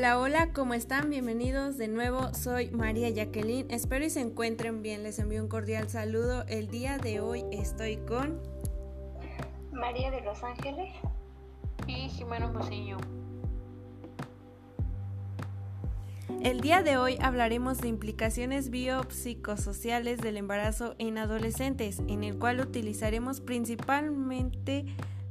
Hola, hola, ¿cómo están? Bienvenidos de nuevo. Soy María Jacqueline. Espero y se encuentren bien. Les envío un cordial saludo. El día de hoy estoy con María de Los Ángeles y Jimena Mociño. El día de hoy hablaremos de implicaciones biopsicosociales del embarazo en adolescentes, en el cual utilizaremos principalmente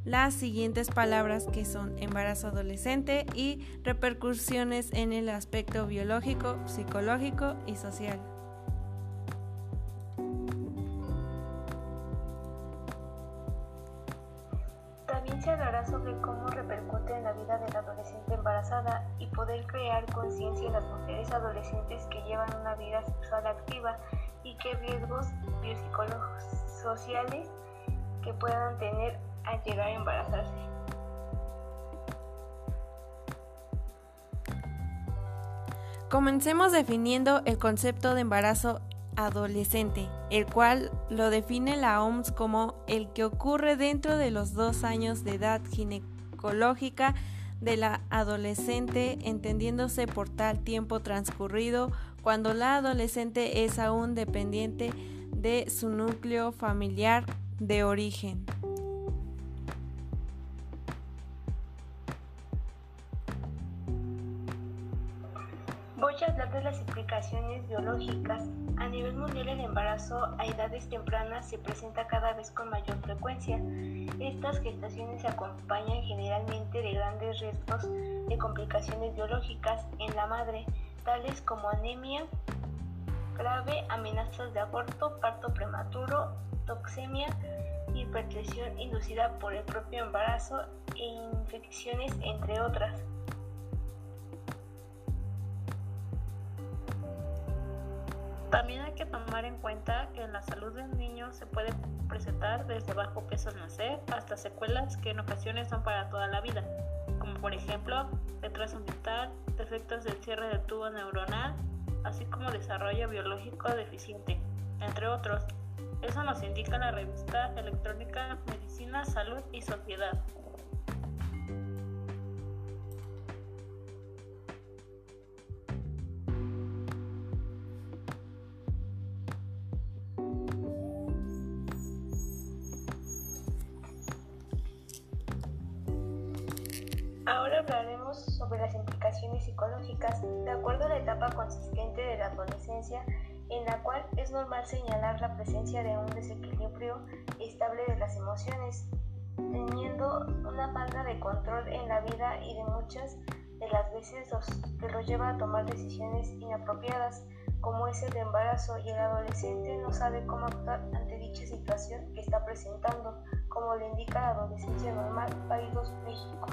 las siguientes palabras que son embarazo adolescente y repercusiones en el aspecto biológico, psicológico y social. También se hablará sobre cómo repercute en la vida de la adolescente embarazada y poder crear conciencia en las mujeres adolescentes que llevan una vida sexual activa y qué riesgos biopsicosociales que puedan tener al llegar a embarazarse. Comencemos definiendo el concepto de embarazo adolescente, el cual lo define la OMS como el que ocurre dentro de los dos años de edad ginecológica de la adolescente, entendiéndose por tal tiempo transcurrido cuando la adolescente es aún dependiente de su núcleo familiar de origen. De las implicaciones biológicas. A nivel mundial el embarazo a edades tempranas se presenta cada vez con mayor frecuencia. Estas gestaciones se acompañan generalmente de grandes riesgos de complicaciones biológicas en la madre, tales como anemia grave, amenazas de aborto, parto prematuro, toxemia, hipertensión inducida por el propio embarazo e infecciones, entre otras. También hay que tomar en cuenta que en la salud del niño se puede presentar desde bajo peso al nacer hasta secuelas que en ocasiones son para toda la vida, como por ejemplo retraso mental, defectos del cierre del tubo neuronal, así como desarrollo biológico deficiente, entre otros. Eso nos indica la revista electrónica Medicina, Salud y Sociedad. Ahora hablaremos sobre las implicaciones psicológicas de acuerdo a la etapa consistente de la adolescencia en la cual es normal señalar la presencia de un desequilibrio estable de las emociones, teniendo una falta de control en la vida y de muchas de las veces los, que lo lleva a tomar decisiones inapropiadas, como es el embarazo y el adolescente no sabe cómo actuar ante dicha situación que está presentando, como le indica la adolescencia normal Países México.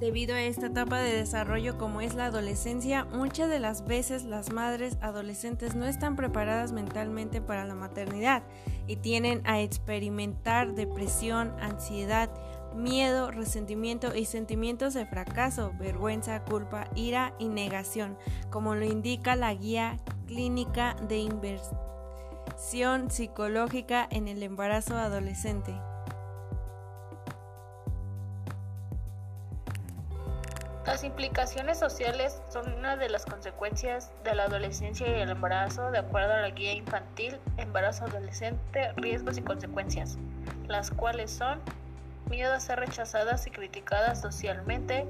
Debido a esta etapa de desarrollo como es la adolescencia, muchas de las veces las madres adolescentes no están preparadas mentalmente para la maternidad y tienen a experimentar depresión, ansiedad, miedo, resentimiento y sentimientos de fracaso, vergüenza, culpa, ira y negación, como lo indica la guía clínica de inversión psicológica en el embarazo adolescente. Las implicaciones sociales son una de las consecuencias de la adolescencia y el embarazo de acuerdo a la guía infantil Embarazo Adolescente, Riesgos y Consecuencias, las cuales son miedo a ser rechazadas y criticadas socialmente,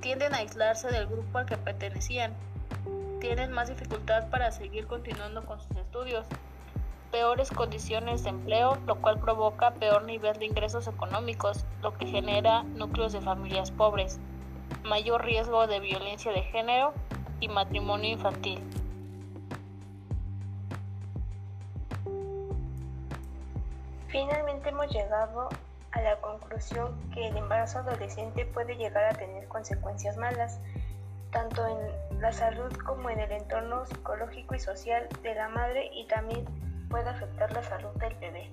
tienden a aislarse del grupo al que pertenecían, tienen más dificultad para seguir continuando con sus estudios, peores condiciones de empleo, lo cual provoca peor nivel de ingresos económicos, lo que genera núcleos de familias pobres mayor riesgo de violencia de género y matrimonio infantil. Finalmente hemos llegado a la conclusión que el embarazo adolescente puede llegar a tener consecuencias malas, tanto en la salud como en el entorno psicológico y social de la madre y también puede afectar la salud del bebé.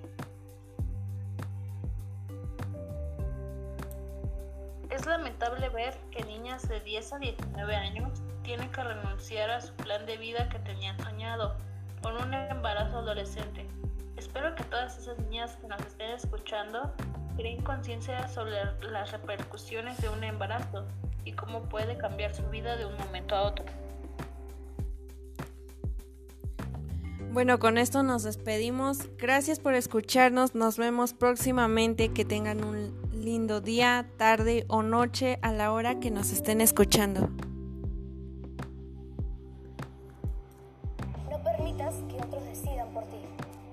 Es lamentable ver que niñas de 10 a 19 años tienen que renunciar a su plan de vida que tenían soñado con un embarazo adolescente. Espero que todas esas niñas que nos estén escuchando creen conciencia sobre las repercusiones de un embarazo y cómo puede cambiar su vida de un momento a otro. Bueno, con esto nos despedimos. Gracias por escucharnos. Nos vemos próximamente. Que tengan un lindo día, tarde o noche a la hora que nos estén escuchando. No permitas que otros decidan por ti.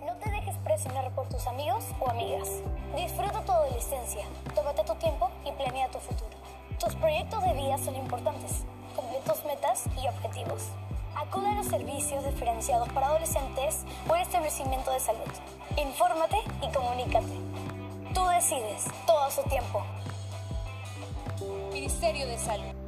No te dejes presionar por tus amigos o amigas. Disfruta tu adolescencia, tómate tu tiempo y planea tu futuro. Tus proyectos de vida son importantes. Cumple tus metas y objetivos. Acude a los servicios diferenciados para adolescentes o el establecimiento de salud. Infórmate y comunícate. Tú decides todo su tiempo. Ministerio de Salud.